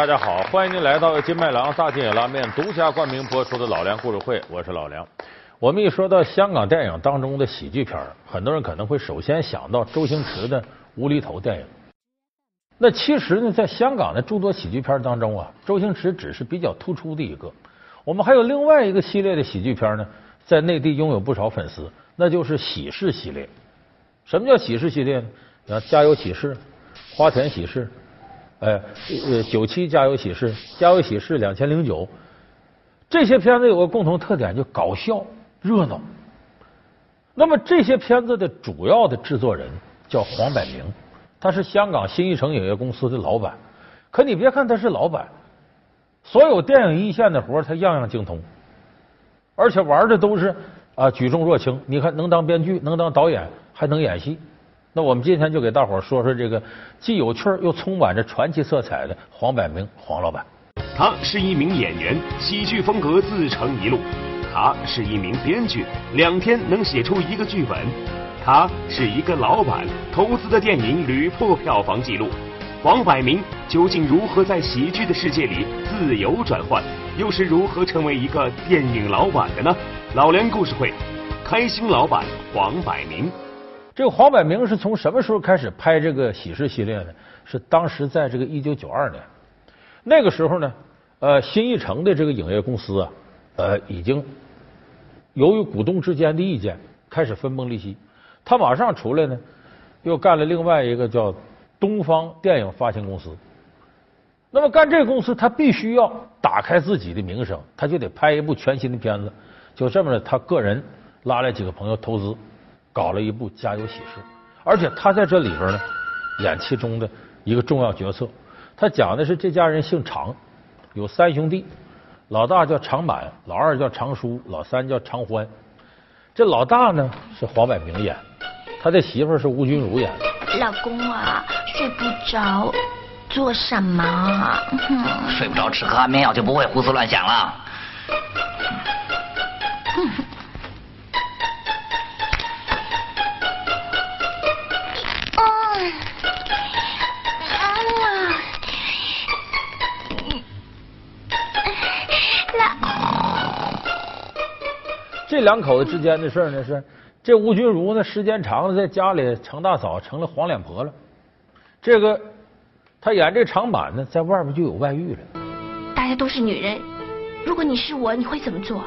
大家好，欢迎您来到金麦郎大金野拉面独家冠名播出的《老梁故事会》，我是老梁。我们一说到香港电影当中的喜剧片，很多人可能会首先想到周星驰的无厘头电影。那其实呢，在香港的诸多喜剧片当中啊，周星驰只是比较突出的一个。我们还有另外一个系列的喜剧片呢，在内地拥有不少粉丝，那就是喜事系列。什么叫喜事系列呢？你看《家有喜事》《花田喜事》，哎，呃，九七《家有喜事》《家有喜事》两千零九，这些片子有个共同特点，就搞笑热闹。那么这些片子的主要的制作人叫黄百鸣，他是香港新艺城影业公司的老板。可你别看他是老板。所有电影一线的活他样样精通，而且玩的都是啊举重若轻。你看，能当编剧，能当导演，还能演戏。那我们今天就给大伙儿说说这个既有趣又充满着传奇色彩的黄百鸣黄老板。他是一名演员，喜剧风格自成一路。他是一名编剧，两天能写出一个剧本。他是一个老板，投资的电影屡破票房纪录。黄百鸣究竟如何在喜剧的世界里自由转换？又是如何成为一个电影老板的呢？老梁故事会，开心老板黄百鸣。这个黄百鸣是从什么时候开始拍这个喜事系列呢？是当时在这个一九九二年，那个时候呢，呃，新艺城的这个影业公司啊，呃，已经由于股东之间的意见开始分崩离析，他马上出来呢，又干了另外一个叫。东方电影发行公司，那么干这个公司，他必须要打开自己的名声，他就得拍一部全新的片子。就这么着，他个人拉来几个朋友投资，搞了一部《家有喜事》，而且他在这里边呢演其中的一个重要角色。他讲的是这家人姓常，有三兄弟，老大叫常满，老二叫常叔，老三叫常欢。这老大呢是黄百鸣演，他的媳妇是吴君如演的。老公啊。睡不着，做什么？睡不着，吃颗安眠药就不会胡思乱想了。这两口子之间的事儿呢，是这吴君如呢，时间长了，在家里成大嫂，成了黄脸婆了。这个他演这长板呢，在外面就有外遇了。大家都是女人，如果你是我，你会怎么做？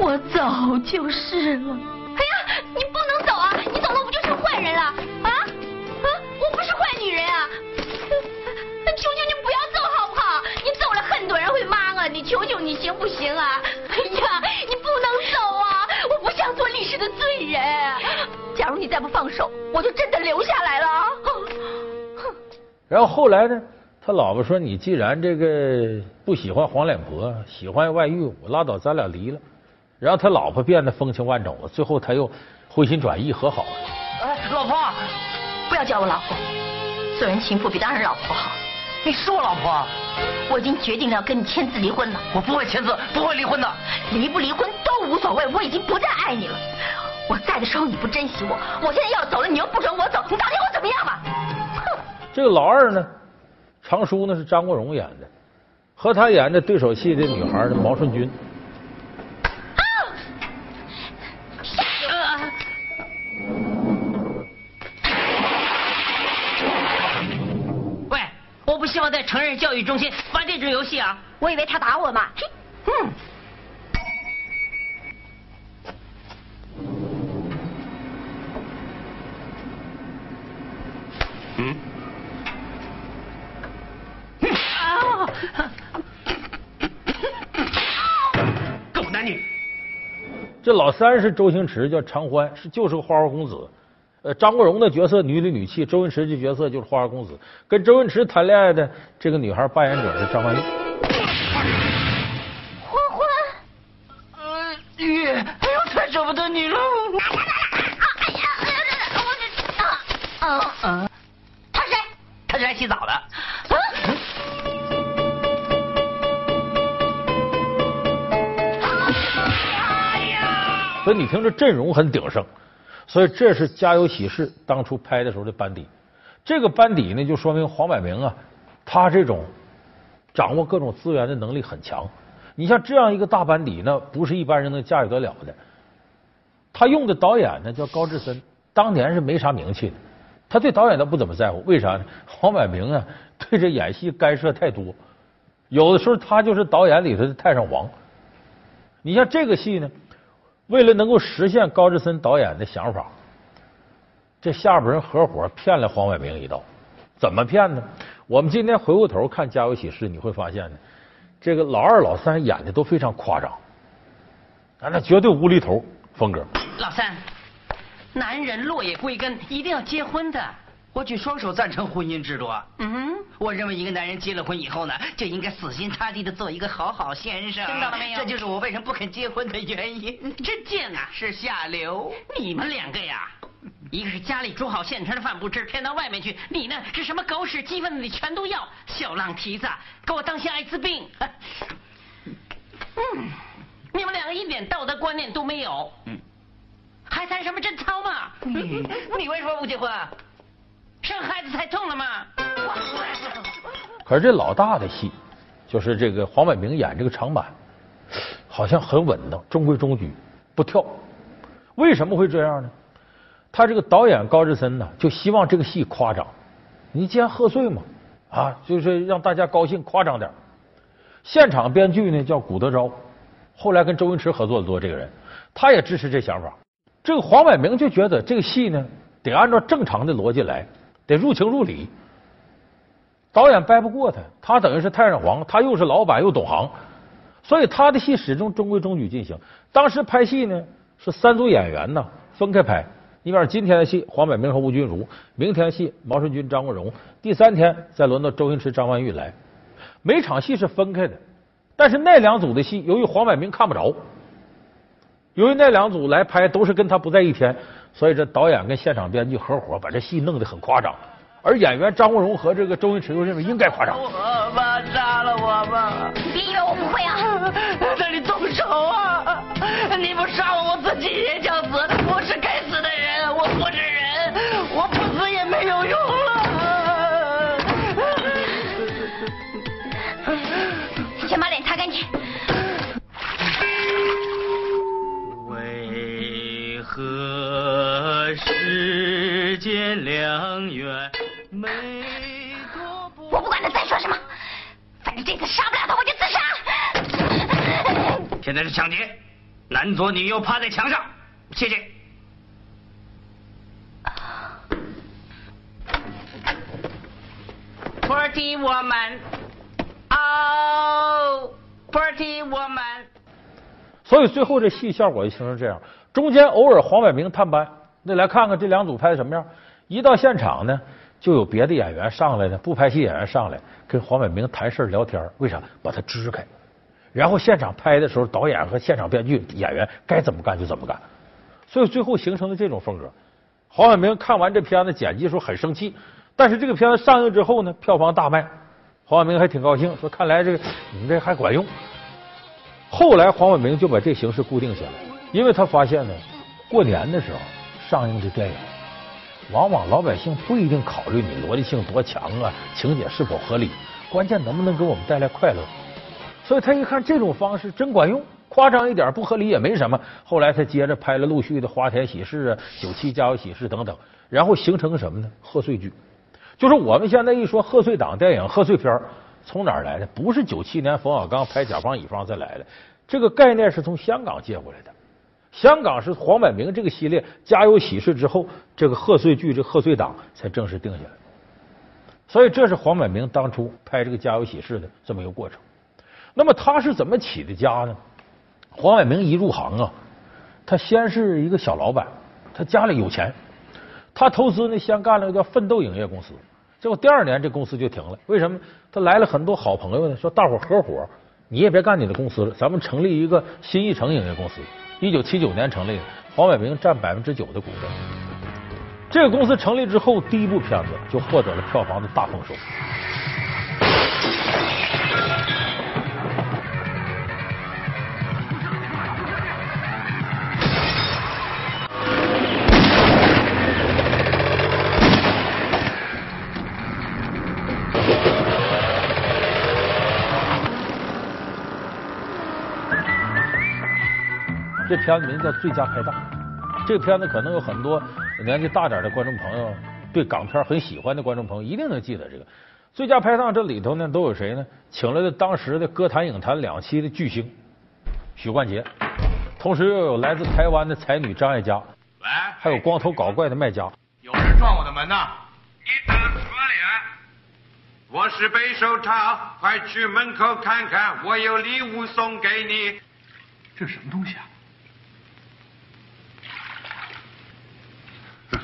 我走就是了。哎呀，你不能走啊！你走了，我不就成坏人了？啊你行不行啊？哎呀，你不能走啊！我不想做历史的罪人。假如你再不放手，我就真的留下来了。哼然后后来呢，他老婆说：“你既然这个不喜欢黄脸婆，喜欢外遇，我拉倒，咱俩离了。”然后他老婆变得风情万种了，最后他又回心转意和好了。哎，老婆，不要叫我老婆，做人情妇比当人老婆好。你是我老婆，我已经决定了要跟你签字离婚了。我不会签字，不会离婚的。离不离婚都无所谓，我已经不再爱你了。我在的时候你不珍惜我，我现在要走了，你又不准我走，你到底要我怎么样嘛？哼！这个老二呢，常叔呢是张国荣演的，和他演的对手戏的女孩呢毛舜筠。喂，我不希望在成人教育中心玩这种游戏啊！我以为他打我嘛。嗯狗男女。这老三是周星驰，叫常欢，是就是个花花公子。呃，张国荣的角色女里女气，周星驰这角色就是花花公子。跟周星驰谈恋爱的这个女孩扮演者是张曼玉。欢欢，呃，玉，哎呦，太舍不得你了。哎呀，哎呀，我这啊啊啊！他谁？他是来洗澡的。所以你听这阵容很鼎盛，所以这是《家有喜事》当初拍的时候的班底。这个班底呢，就说明黄百鸣啊，他这种掌握各种资源的能力很强。你像这样一个大班底，那不是一般人能驾驭得了的。他用的导演呢叫高志森，当年是没啥名气的。他对导演都不怎么在乎，为啥呢？黄百鸣啊，对这演戏干涉太多，有的时候他就是导演里头的太上皇。你像这个戏呢，为了能够实现高志森导演的想法，这下边人合伙骗了黄百鸣一道。怎么骗呢？我们今天回过头看《家有喜事》，你会发现呢，这个老二、老三演的都非常夸张，啊，那绝对无厘头风格。老三。男人落叶归根，一定要结婚的。我举双手赞成婚姻制度。嗯哼，我认为一个男人结了婚以后呢，就应该死心塌地的做一个好好先生。听到了没有？这就是我为什么不肯结婚的原因。真贱啊！是下流。你们两个呀，一个是家里煮好现成的饭不吃，偏到外面去；你呢，是什么狗屎鸡粪你全都要。小浪蹄子，给我当心艾滋病。嗯，你们两个一点道德观念都没有。嗯。还谈什么贞操嘛？你为什么不结婚？啊？生孩子太痛了吗？可是这老大的戏，就是这个黄百鸣演这个长板，好像很稳当，中规中矩，不跳。为什么会这样呢？他这个导演高志森呢，就希望这个戏夸张。你既然贺岁嘛，啊，就是让大家高兴，夸张点。现场编剧呢叫古德昭，后来跟周星驰合作的多，这个人他也支持这想法。这个黄百鸣就觉得这个戏呢，得按照正常的逻辑来，得入情入理。导演掰不过他，他等于是太上皇，他又是老板又懂行，所以他的戏始终中规中矩进行。当时拍戏呢是三组演员呢分开拍，你比方今天的戏黄百鸣和吴君如，明天戏毛舜筠、张国荣，第三天再轮到周星驰、张曼玉来，每场戏是分开的。但是那两组的戏，由于黄百鸣看不着。由于那两组来拍都是跟他不在一天，所以这导演跟现场编剧合伙把这戏弄得很夸张，而演员张国荣和这个周星驰又认为应该夸张。我吧，杀了我吧！别以为我不会啊！那你动手啊！你不杀我，我自己也想死。良缘，没多不。我不管他再说什么，反正这次杀不了他，我就自杀。现在是抢劫，男左女右趴在墙上，谢谢。Pretty woman，哦，Pretty woman。所以最后这戏效果就形成这样，中间偶尔黄百鸣探班。那来看看这两组拍的什么样？一到现场呢，就有别的演员上来呢，不拍戏演员上来跟黄百鸣谈事聊天。为啥？把他支开。然后现场拍的时候，导演和现场编剧、演员该怎么干就怎么干。所以最后形成了这种风格。黄百鸣看完这片子剪辑的时候很生气，但是这个片子上映之后呢，票房大卖，黄百鸣还挺高兴，说看来这个你们这还管用。后来黄百鸣就把这形式固定下来，因为他发现呢，过年的时候。上映的电影，往往老百姓不一定考虑你逻辑性多强啊，情节是否合理，关键能不能给我们带来快乐。所以他一看这种方式真管用，夸张一点不合理也没什么。后来他接着拍了陆续的《花田喜事》啊，《九七家有喜事》等等，然后形成什么呢？贺岁剧。就是我们现在一说贺岁档电影、贺岁片，从哪儿来的？不是九七年冯小刚拍《甲方乙方》再来的，这个概念是从香港借过来的。香港是黄百鸣这个系列《家有喜事》之后，这个贺岁剧、这贺岁档才正式定下来。所以这是黄百鸣当初拍这个《家有喜事》的这么一个过程。那么他是怎么起的家呢？黄百鸣一入行啊，他先是一个小老板，他家里有钱，他投资呢先干了个叫奋斗影业公司，结果第二年这公司就停了。为什么？他来了很多好朋友呢，说大伙合伙，你也别干你的公司了，咱们成立一个新艺城影业公司。一九七九年成立的，黄百鸣占百分之九的股份。这个公司成立之后，第一部片子就获得了票房的大丰收。这片子名字叫《最佳拍档》。这个片子可能有很多年纪大点的观众朋友，对港片很喜欢的观众朋友一定能记得这个《最佳拍档》。这里头呢都有谁呢？请来的当时的歌坛、影坛两栖的巨星许冠杰，同时又有来自台湾的才女张艾嘉，喂，还有光头搞怪的麦家。有人撞我的门呐！你打错了，我是北手套，快去门口看看，我有礼物送给你。这什么东西啊？这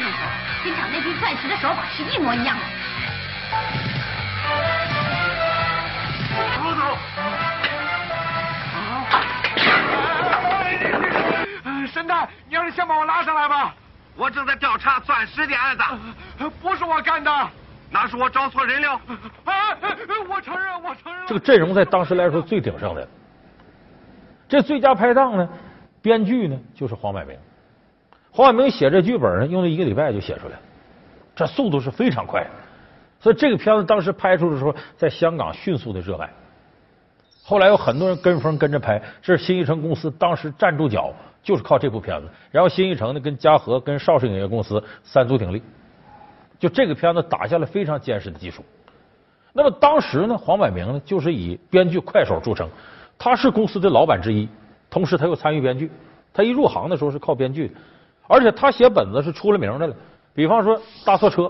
种手跟抢那批钻石的手法是一模一样的。神探，你要是先把我拉上来吧。我正在调查钻石的案子，不是我干的，那是我找错人了。啊，我承认，我承认。这个阵容在当时来说最鼎盛的。这最佳拍档呢，编剧呢就是黄百鸣。黄百鸣写这剧本呢，用了一个礼拜就写出来，这速度是非常快。所以这个片子当时拍出的时候，在香港迅速的热卖。后来有很多人跟风跟着拍，这是新艺城公司当时站住脚，就是靠这部片子。然后新艺城呢，跟嘉禾、跟邵氏影业公司三足鼎立，就这个片子打下了非常坚实的基础。那么当时呢，黄百鸣呢，就是以编剧快手著称。他是公司的老板之一，同时他又参与编剧。他一入行的时候是靠编剧，而且他写本子是出了名的了。比方说《大错车》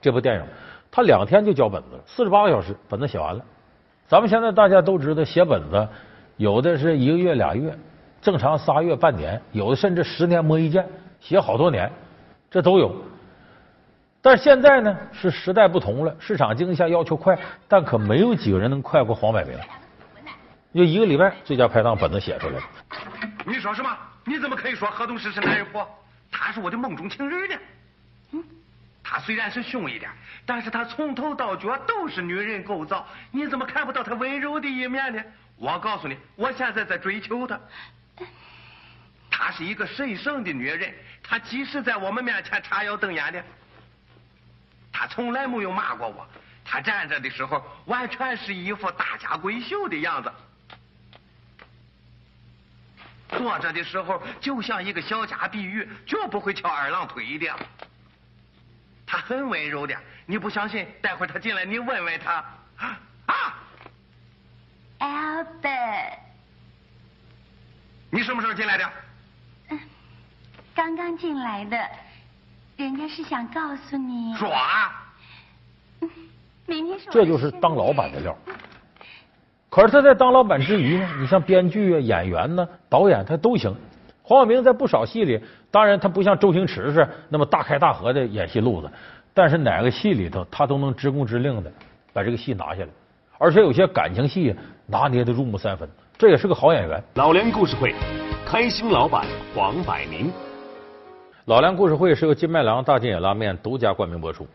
这部电影，他两天就交本子了，四十八个小时本子写完了。咱们现在大家都知道，写本子有的是一个月俩月，正常仨月半年，有的甚至十年磨一剑，写好多年，这都有。但是现在呢，是时代不同了，市场经济下要求快，但可没有几个人能快过黄百鸣。就一个礼拜，最佳拍档本子写出来了。你说什么？你怎么可以说何东石是男人婆？他是我的梦中情人呢。嗯，他虽然是凶一点，但是他从头到脚都是女人构造。你怎么看不到他温柔的一面呢？我告诉你，我现在在追求她。她是一个神圣的女人，她即使在我们面前叉腰瞪眼的，她从来没有骂过我。她站着的时候，完全是一副大家闺秀的样子。坐着的时候就像一个小家碧玉，绝不会翘二郎腿的。他很温柔的，你不相信？待会儿他进来，你问问他。啊，Albert，你什么时候进来的？刚刚进来的，人家是想告诉你。耍。明天是。这就是当老板的料。可是他在当老板之余呢，你像编剧啊、演员呢、导演他都行。黄晓明在不少戏里，当然他不像周星驰是那么大开大合的演戏路子，但是哪个戏里头他都能直工直令的把这个戏拿下来，而且有些感情戏拿捏的入木三分，这也是个好演员。老梁故事会，开心老板黄百鸣。老梁故事会是由金麦郎大金眼拉面独家冠名播出。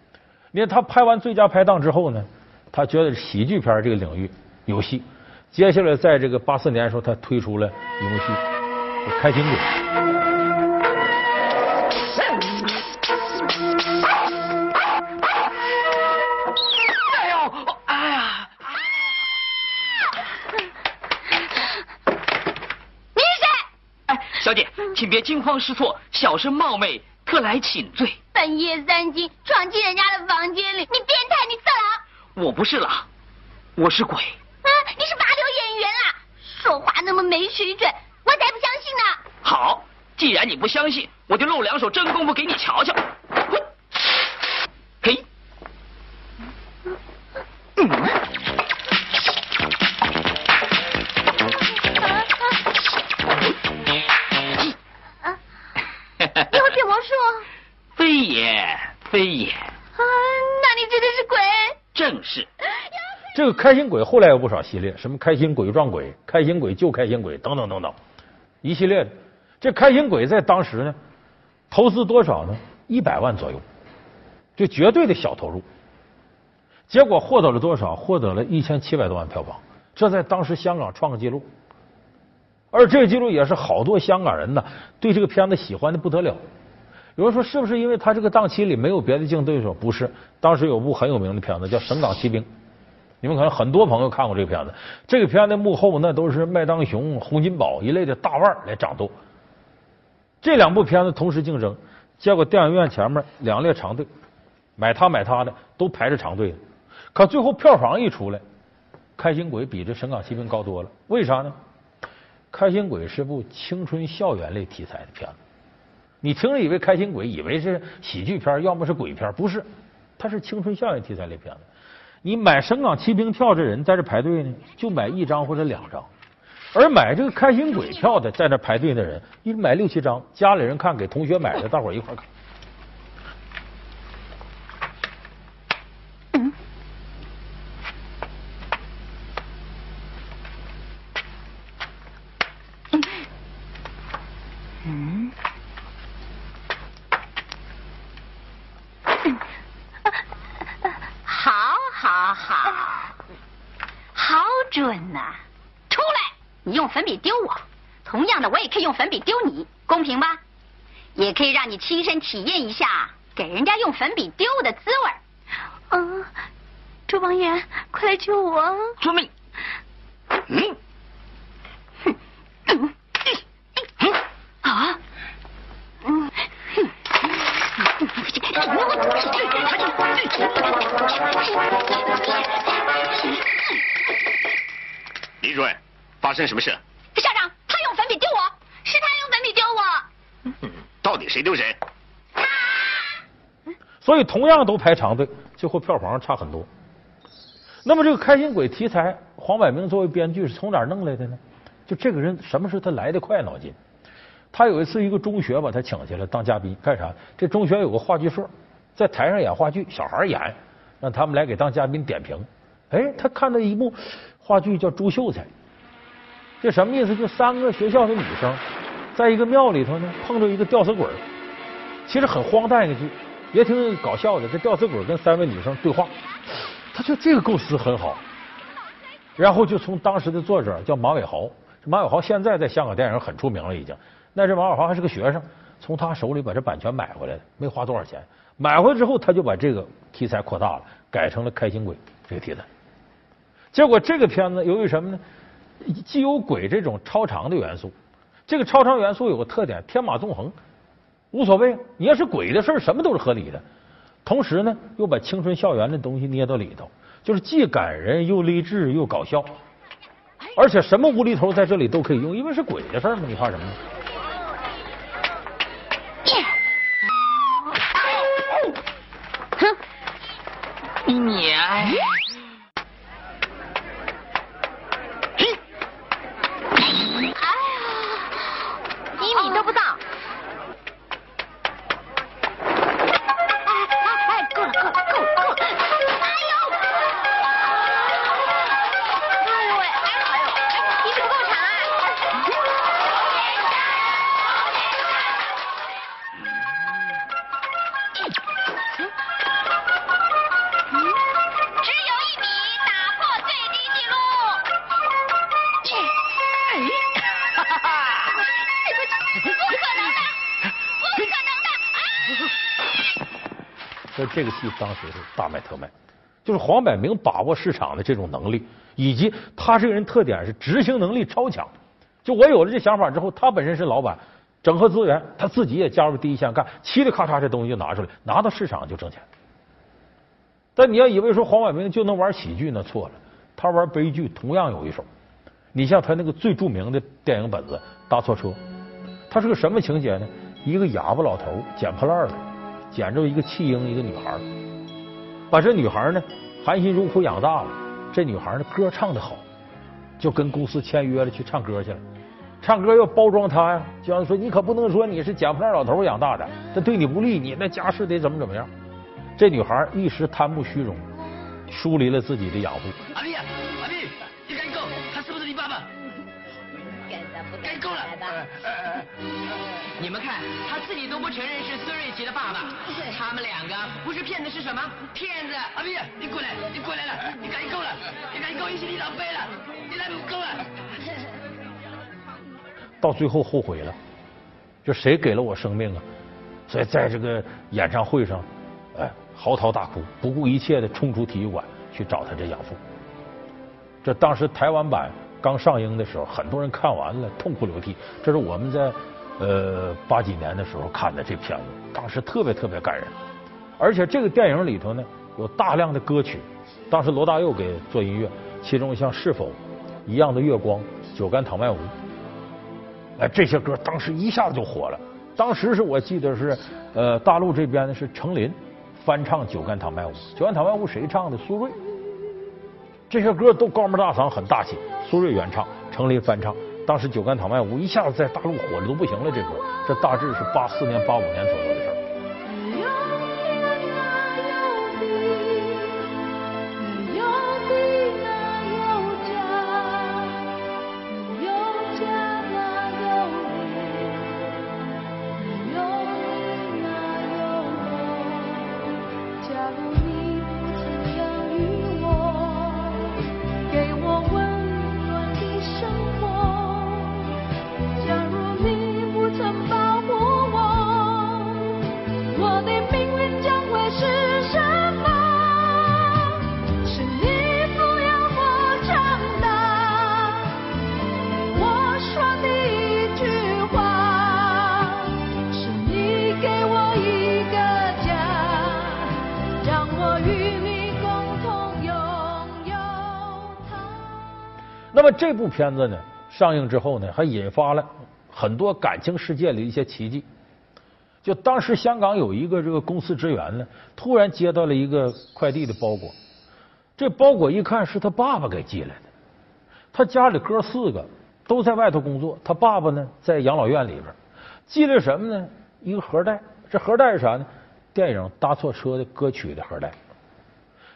你看他拍完最佳拍档之后呢，他觉得喜剧片这个领域有戏。接下来在这个八四年的时候，他推出了游戏《开心鬼》。哎呦，哎呀！你是谁？哎，小姐，请别惊慌失措，小生冒昧，特来请罪。半夜三更闯进人家的房间里，你变态，你色狼！我不是狼，我是鬼。啊，你是拔流演员啊！说话那么没水准，我才不相信呢！好，既然你不相信，我就露两手真功夫给你瞧瞧。这个开心鬼后来有不少系列，什么开心鬼撞鬼、开心鬼救开心鬼等等等等，一系列的。这开心鬼在当时呢，投资多少呢？一百万左右，就绝对的小投入。结果获得了多少？获得了一千七百多万票房，这在当时香港创个记录。而这个记录也是好多香港人呢对这个片子喜欢的不得了。有人说是不是因为他这个档期里没有别的竞争对手？不是，当时有部很有名的片子叫《神港奇兵》，你们可能很多朋友看过这个片子。这个片子幕后那都是麦当雄、洪金宝一类的大腕来掌舵。这两部片子同时竞争，结果电影院前面两列长队，买他买他的都排着长队。可最后票房一出来，《开心鬼》比这《神港奇兵》高多了。为啥呢？《开心鬼》是部青春校园类题材的片子。你听着以为《开心鬼》以为是喜剧片，要么是鬼片，不是，它是青春校园题材类片子。你买《神港奇兵》票这人在这排队呢，就买一张或者两张。而买这个开心鬼票的，在这排队的人，一买六七张，家里人看，给同学买的，大伙一块看。嗯，好，好，好，好准呐！你用粉笔丢我，同样的我也可以用粉笔丢你，公平吧？也可以让你亲身体验一下给人家用粉笔丢的滋味。嗯，周王爷，快来救我！遵命。嗯。啊。嗯。李主任。发生什么事？校长，他用粉笔丢我，是他用粉笔丢我。到底谁丢谁？所以同样都排长队，最后票房差很多。那么这个开心鬼题材，黄百鸣作为编剧是从哪儿弄来的呢？就这个人什么时候他来的快脑筋？他有一次一个中学把他请去了当嘉宾，干啥？这中学有个话剧社，在台上演话剧，小孩演，让他们来给当嘉宾点评。哎，他看到一幕话剧叫《朱秀才》。这什么意思？就三个学校的女生，在一个庙里头呢，碰着一个吊死鬼其实很荒诞一个剧，也挺搞笑的。这吊死鬼跟三位女生对话，他觉得这个构思很好。然后就从当时的作者叫马伟豪，马伟豪现在在香港电影很出名了，已经。那这马伟豪还是个学生，从他手里把这版权买回来的，没花多少钱。买回来之后，他就把这个题材扩大了，改成了开心鬼这个题材。结果这个片子由于什么呢？既有鬼这种超长的元素，这个超长元素有个特点，天马纵横，无所谓。你要是鬼的事儿，什么都是合理的。同时呢，又把青春校园的东西捏到里头，就是既感人又励志又搞笑，而且什么无厘头在这里都可以用，因为是鬼的事儿嘛，你怕什么呢？哼，你所以！这个戏当时是大卖特卖，就是黄百鸣把握市场的这种能力，以及他这个人特点是执行能力超强。就我有了这想法之后，他本身是老板，整合资源，他自己也加入第一线干，嘁哩咔嚓这东西就拿出来，拿到市场就挣钱。但你要以为说黄百鸣就能玩喜剧，那错了，他玩悲剧同样有一手。你像他那个最著名的电影本子《搭错车》，他是个什么情节呢？一个哑巴老头捡破烂的。捡着一个弃婴，一个女孩，把这女孩呢含辛茹苦养大了。这女孩呢歌唱的好，就跟公司签约了去唱歌去了。唱歌要包装她呀，就像说你可不能说你是捡破烂老头养大的，这对你不利，你那家世得怎么怎么样。这女孩一时贪慕虚荣，疏离了自己的养父。阿弟，阿弟，你赶紧够，他是不是你爸爸？该够了。你们看，他自己都不承认是孙瑞奇的爸爸，他们两个不是骗子是什么？骗子！阿斌，你过来，你过来了，你赶紧够了，你赶紧够，一起你浪费了，你来不够了。到最后后悔了，就谁给了我生命啊？所以在这个演唱会上，哎，嚎啕大哭，不顾一切的冲出体育馆去找他这养父。这当时台湾版刚上映的时候，很多人看完了痛哭流涕。这是我们在呃八几年的时候看的这片子，当时特别特别感人。而且这个电影里头呢，有大量的歌曲，当时罗大佑给做音乐，其中像《是否》《一样的月光》《酒干倘卖无》，哎，这些歌当时一下子就火了。当时是我记得是呃大陆这边呢是程琳翻唱《酒干倘卖无》，《酒干倘卖无》谁唱的？苏芮。这些歌都高门大嗓，很大气。苏芮原唱，程琳翻唱。当时《酒干倘卖无》一下子在大陆火的都不行了。这歌，这大致是八四年、八五年左右的事儿。这部片子呢，上映之后呢，还引发了很多感情世界的一些奇迹。就当时香港有一个这个公司职员呢，突然接到了一个快递的包裹，这包裹一看是他爸爸给寄来的。他家里哥四个都在外头工作，他爸爸呢在养老院里边，寄来什么呢？一个盒带，这盒带是啥呢？电影《搭错车》的歌曲的盒带。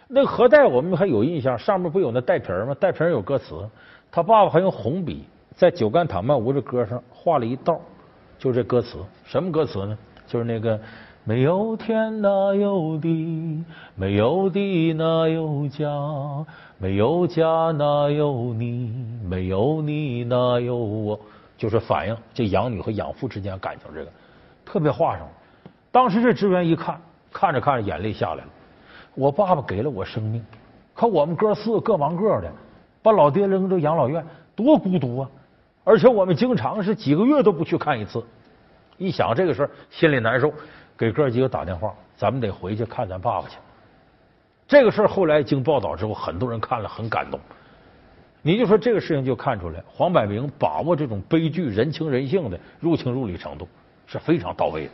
那个盒带我们还有印象，上面不有那带皮吗？带皮有歌词。他爸爸还用红笔在《酒干倘卖无》这歌上画了一道，就这歌词。什么歌词呢？就是那个没有天哪有地，没有地哪有家，没有家哪有你，没有你哪有我。就是反映这养女和养父之间感情，这个特别画上了。当时这职员一看，看着看着眼泪下来了。我爸爸给了我生命，可我们哥四个各忙各的，把老爹扔到养老院，多孤独啊！而且我们经常是几个月都不去看一次。一想这个事儿，心里难受，给哥几个打电话，咱们得回去看咱爸爸去。这个事儿后来经报道之后，很多人看了很感动。你就说这个事情就看出来，黄百鸣把握这种悲剧人情人性的入情入理程度是非常到位的。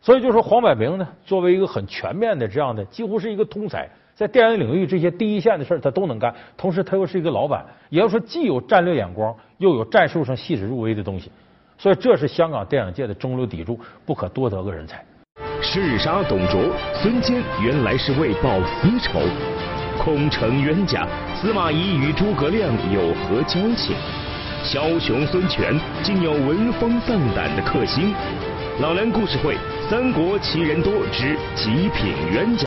所以就说黄百鸣呢，作为一个很全面的这样的，几乎是一个通才，在电影领域这些第一线的事儿他都能干。同时他又是一个老板，也要说既有战略眼光，又有战术上细致入微的东西。所以这是香港电影界的中流砥柱，不可多得个人才。嗜杀董卓，孙坚原来是为报私仇。空城冤家，司马懿与诸葛亮有何交情？枭雄孙权竟有闻风丧胆的克星。老梁故事会。三国奇人多之极品冤家，